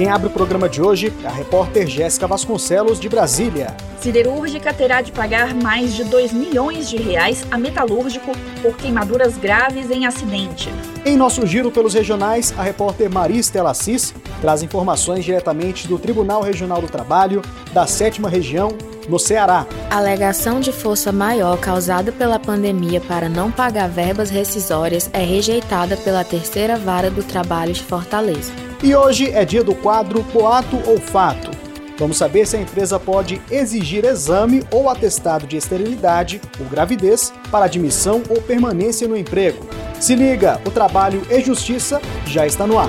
Quem abre o programa de hoje é a repórter Jéssica Vasconcelos, de Brasília. Siderúrgica terá de pagar mais de 2 milhões de reais a metalúrgico por queimaduras graves em acidente. Em nosso giro pelos regionais, a repórter Maristela Assis traz informações diretamente do Tribunal Regional do Trabalho da 7 Região, no Ceará. A alegação de força maior causada pela pandemia para não pagar verbas rescisórias é rejeitada pela terceira vara do trabalho de Fortaleza. E hoje é dia do quadro Boato ou Fato. Vamos saber se a empresa pode exigir exame ou atestado de esterilidade ou gravidez para admissão ou permanência no emprego. Se liga, o Trabalho e Justiça já está no ar.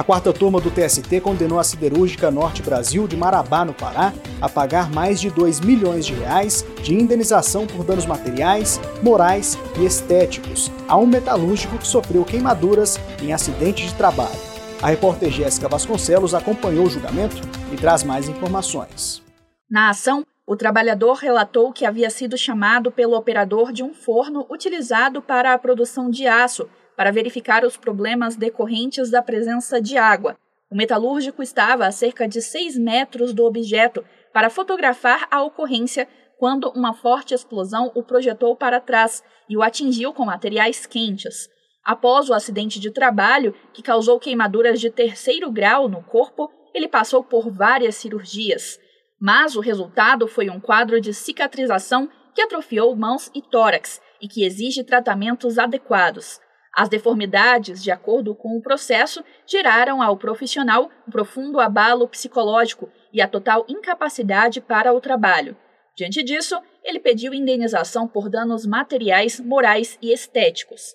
A quarta turma do TST condenou a siderúrgica Norte Brasil de Marabá, no Pará, a pagar mais de 2 milhões de reais de indenização por danos materiais, morais e estéticos a um metalúrgico que sofreu queimaduras em acidente de trabalho. A repórter Jéssica Vasconcelos acompanhou o julgamento e traz mais informações. Na ação, o trabalhador relatou que havia sido chamado pelo operador de um forno utilizado para a produção de aço para verificar os problemas decorrentes da presença de água. O metalúrgico estava a cerca de 6 metros do objeto para fotografar a ocorrência quando uma forte explosão o projetou para trás e o atingiu com materiais quentes. Após o acidente de trabalho, que causou queimaduras de terceiro grau no corpo, ele passou por várias cirurgias. Mas o resultado foi um quadro de cicatrização que atrofiou mãos e tórax e que exige tratamentos adequados. As deformidades, de acordo com o processo, geraram ao profissional um profundo abalo psicológico e a total incapacidade para o trabalho. Diante disso, ele pediu indenização por danos materiais, morais e estéticos.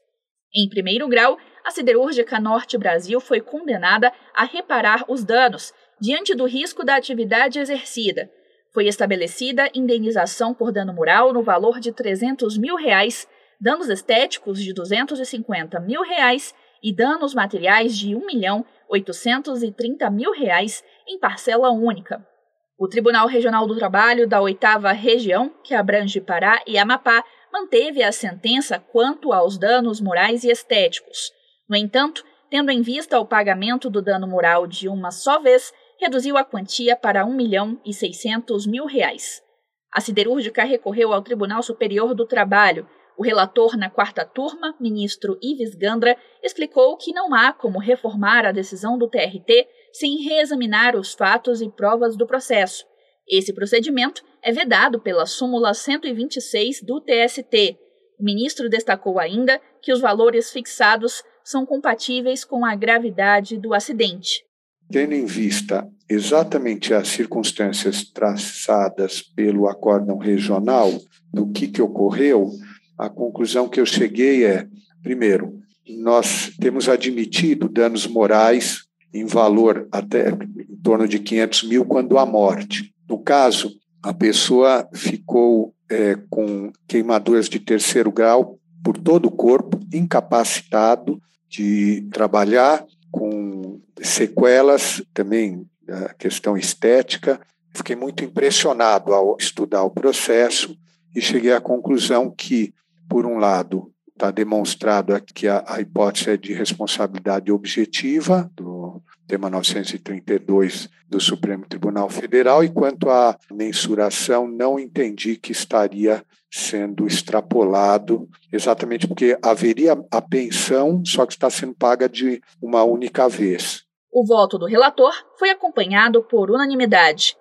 Em primeiro grau, a Siderúrgica Norte Brasil foi condenada a reparar os danos diante do risco da atividade exercida. Foi estabelecida indenização por dano moral no valor de 300 mil reais danos estéticos de 250 mil reais e danos materiais de 1 milhão 830 mil reais em parcela única. O Tribunal Regional do Trabalho da Oitava Região, que abrange Pará e Amapá, manteve a sentença quanto aos danos morais e estéticos. No entanto, tendo em vista o pagamento do dano moral de uma só vez, reduziu a quantia para 1 milhão e 600 mil reais. A siderúrgica recorreu ao Tribunal Superior do Trabalho, o relator na quarta turma, ministro Ives Gandra, explicou que não há como reformar a decisão do TRT sem reexaminar os fatos e provas do processo. Esse procedimento é vedado pela súmula 126 do TST. O ministro destacou ainda que os valores fixados são compatíveis com a gravidade do acidente. Tendo em vista exatamente as circunstâncias traçadas pelo acórdão regional do que, que ocorreu, a conclusão que eu cheguei é: primeiro, nós temos admitido danos morais em valor até em torno de 500 mil quando há morte. No caso, a pessoa ficou é, com queimaduras de terceiro grau por todo o corpo, incapacitado de trabalhar, com sequelas também da questão estética. Fiquei muito impressionado ao estudar o processo e cheguei à conclusão que por um lado, está demonstrado que a, a, hipótese é de responsabilidade objetiva do tema 932 do Supremo Tribunal Federal, e quanto à mensuração, não entendi que estaria sendo extrapolado, exatamente porque haveria a pensão, só que está sendo paga de uma única vez. O voto do relator foi acompanhado por unanimidade.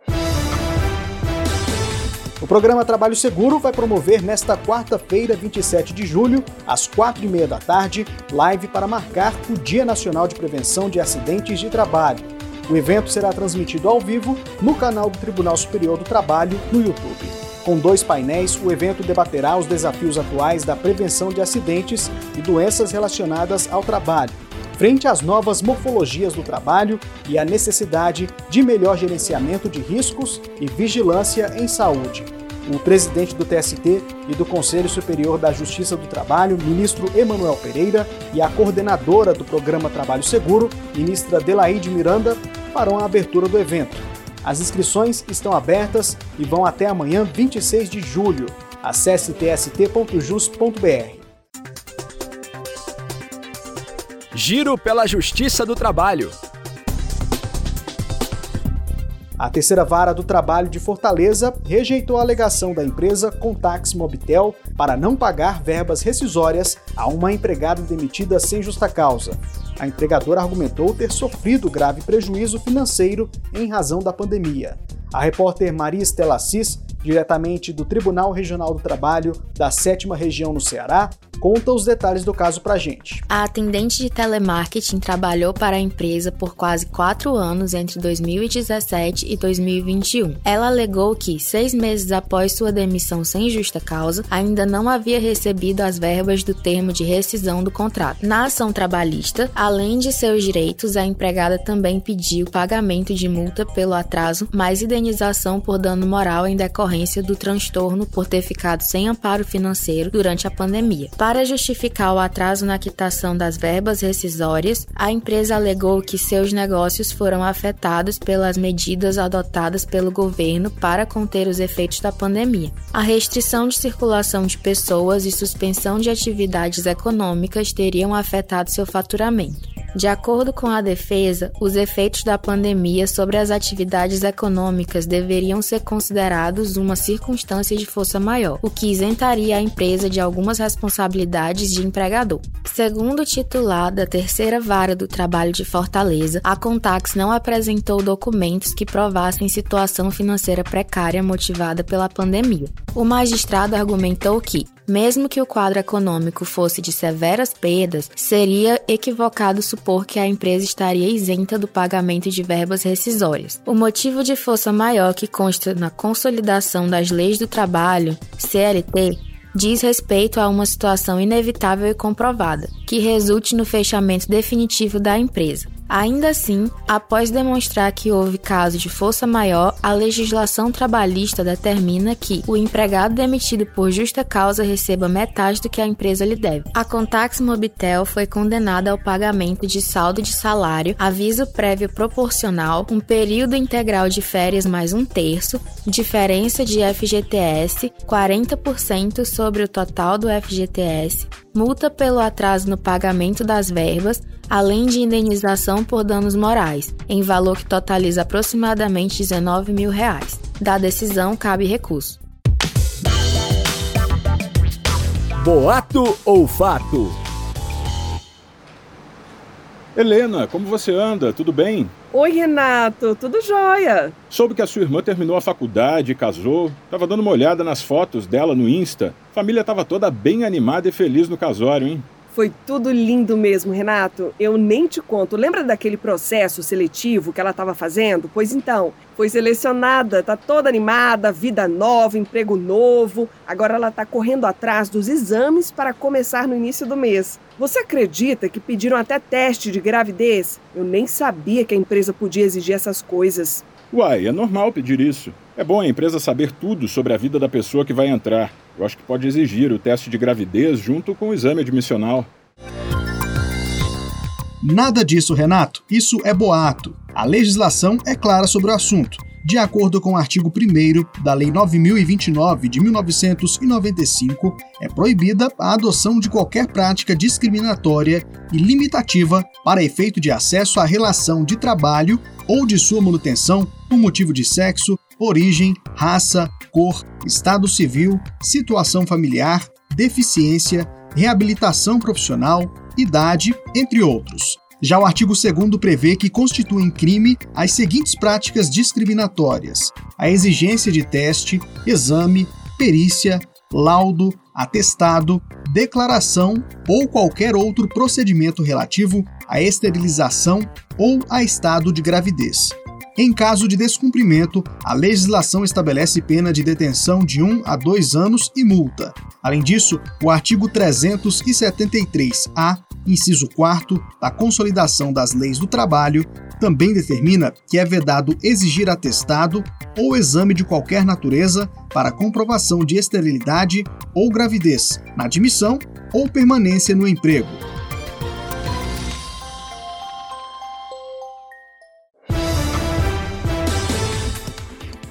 O programa Trabalho Seguro vai promover nesta quarta-feira, 27 de julho, às quatro e meia da tarde, live para marcar o Dia Nacional de Prevenção de Acidentes de Trabalho. O evento será transmitido ao vivo no canal do Tribunal Superior do Trabalho no YouTube. Com dois painéis, o evento debaterá os desafios atuais da prevenção de acidentes e doenças relacionadas ao trabalho, frente às novas morfologias do trabalho e à necessidade de melhor gerenciamento de riscos e vigilância em saúde. o presidente do TST e do Conselho Superior da Justiça do Trabalho, ministro Emanuel Pereira, e a coordenadora do programa Trabalho Seguro, ministra Delaide Miranda, farão a abertura do evento. As inscrições estão abertas e vão até amanhã, 26 de julho. Acesse tst.jus.br. Giro pela Justiça do Trabalho. A terceira vara do trabalho de Fortaleza rejeitou a alegação da empresa Contax Mobitel para não pagar verbas rescisórias a uma empregada demitida sem justa causa. A empregadora argumentou ter sofrido grave prejuízo financeiro em razão da pandemia. A repórter Maria Estela Assis diretamente do Tribunal Regional do Trabalho da 7 Região no Ceará, conta os detalhes do caso pra gente. A atendente de telemarketing trabalhou para a empresa por quase quatro anos entre 2017 e 2021. Ela alegou que, seis meses após sua demissão sem justa causa, ainda não havia recebido as verbas do termo de rescisão do contrato. Na ação trabalhista, além de seus direitos, a empregada também pediu pagamento de multa pelo atraso, mais indenização por dano moral em decorrência do transtorno por ter ficado sem amparo financeiro durante a pandemia. Para justificar o atraso na quitação das verbas rescisórias, a empresa alegou que seus negócios foram afetados pelas medidas adotadas pelo governo para conter os efeitos da pandemia. A restrição de circulação de pessoas e suspensão de atividades econômicas teriam afetado seu faturamento. De acordo com a defesa, os efeitos da pandemia sobre as atividades econômicas deveriam ser considerados uma circunstância de força maior, o que isentaria a empresa de algumas responsabilidades de empregador. Segundo o titular da terceira vara do trabalho de Fortaleza, a Contax não apresentou documentos que provassem situação financeira precária motivada pela pandemia. O magistrado argumentou que, mesmo que o quadro econômico fosse de severas perdas, seria equivocado supor que a empresa estaria isenta do pagamento de verbas rescisórias. O motivo de força maior que consta na Consolidação das Leis do Trabalho, CLT, diz respeito a uma situação inevitável e comprovada, que resulte no fechamento definitivo da empresa. Ainda assim, após demonstrar que houve caso de força maior, a legislação trabalhista determina que o empregado demitido por justa causa receba metade do que a empresa lhe deve. A Contax Mobitel foi condenada ao pagamento de saldo de salário, aviso prévio proporcional, um período integral de férias mais um terço, diferença de FGTS, 40% sobre o total do FGTS, multa pelo atraso no pagamento das verbas, além de indenização por danos morais, em valor que totaliza aproximadamente 19 mil reais. Da decisão cabe recurso. Boato ou fato? Helena, como você anda? Tudo bem? Oi, Renato, tudo jóia? Soube que a sua irmã terminou a faculdade e casou. Tava dando uma olhada nas fotos dela no Insta. A família tava toda bem animada e feliz no casório, hein? Foi tudo lindo mesmo, Renato. Eu nem te conto. Lembra daquele processo seletivo que ela estava fazendo? Pois então, foi selecionada, tá toda animada, vida nova, emprego novo. Agora ela tá correndo atrás dos exames para começar no início do mês. Você acredita que pediram até teste de gravidez? Eu nem sabia que a empresa podia exigir essas coisas. Uai, é normal pedir isso. É bom a empresa saber tudo sobre a vida da pessoa que vai entrar. Eu acho que pode exigir o teste de gravidez junto com o exame admissional. Nada disso, Renato. Isso é boato. A legislação é clara sobre o assunto. De acordo com o artigo 1 da Lei 9029 de 1995, é proibida a adoção de qualquer prática discriminatória e limitativa para efeito de acesso à relação de trabalho ou de sua manutenção por motivo de sexo, origem, raça, cor, estado civil, situação familiar, deficiência, reabilitação profissional, idade, entre outros. Já o artigo 2 prevê que constituem crime as seguintes práticas discriminatórias: a exigência de teste, exame, perícia, laudo, atestado, declaração ou qualquer outro procedimento relativo à esterilização ou a estado de gravidez. Em caso de descumprimento, a legislação estabelece pena de detenção de 1 a 2 anos e multa. Além disso, o artigo 373-A, inciso 4 da Consolidação das Leis do Trabalho, também determina que é vedado exigir atestado ou exame de qualquer natureza para comprovação de esterilidade ou gravidez na admissão ou permanência no emprego.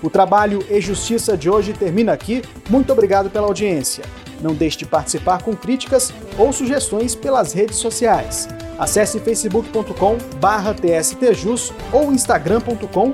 O trabalho e Justiça de hoje termina aqui. Muito obrigado pela audiência. Não deixe de participar com críticas ou sugestões pelas redes sociais. Acesse facebook.com tstjus ou instagram.com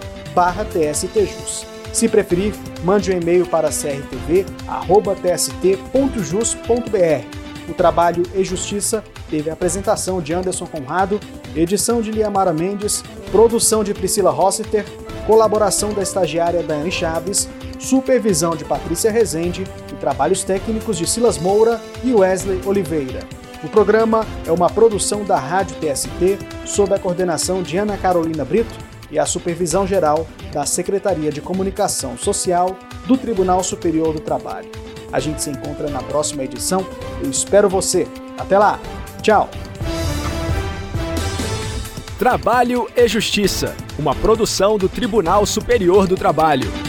tstjus. Se preferir, mande um e-mail para crtv.tst.jus.br. O trabalho e Justiça teve a apresentação de Anderson Conrado, edição de Liamara Mendes, produção de Priscila Rossiter, colaboração da estagiária Dani Chaves, supervisão de Patrícia Rezende trabalhos técnicos de Silas Moura e Wesley Oliveira. O programa é uma produção da Rádio TST sob a coordenação de Ana Carolina Brito e a supervisão geral da Secretaria de Comunicação Social do Tribunal Superior do Trabalho. A gente se encontra na próxima edição. Eu espero você. Até lá. Tchau. Trabalho e Justiça, uma produção do Tribunal Superior do Trabalho.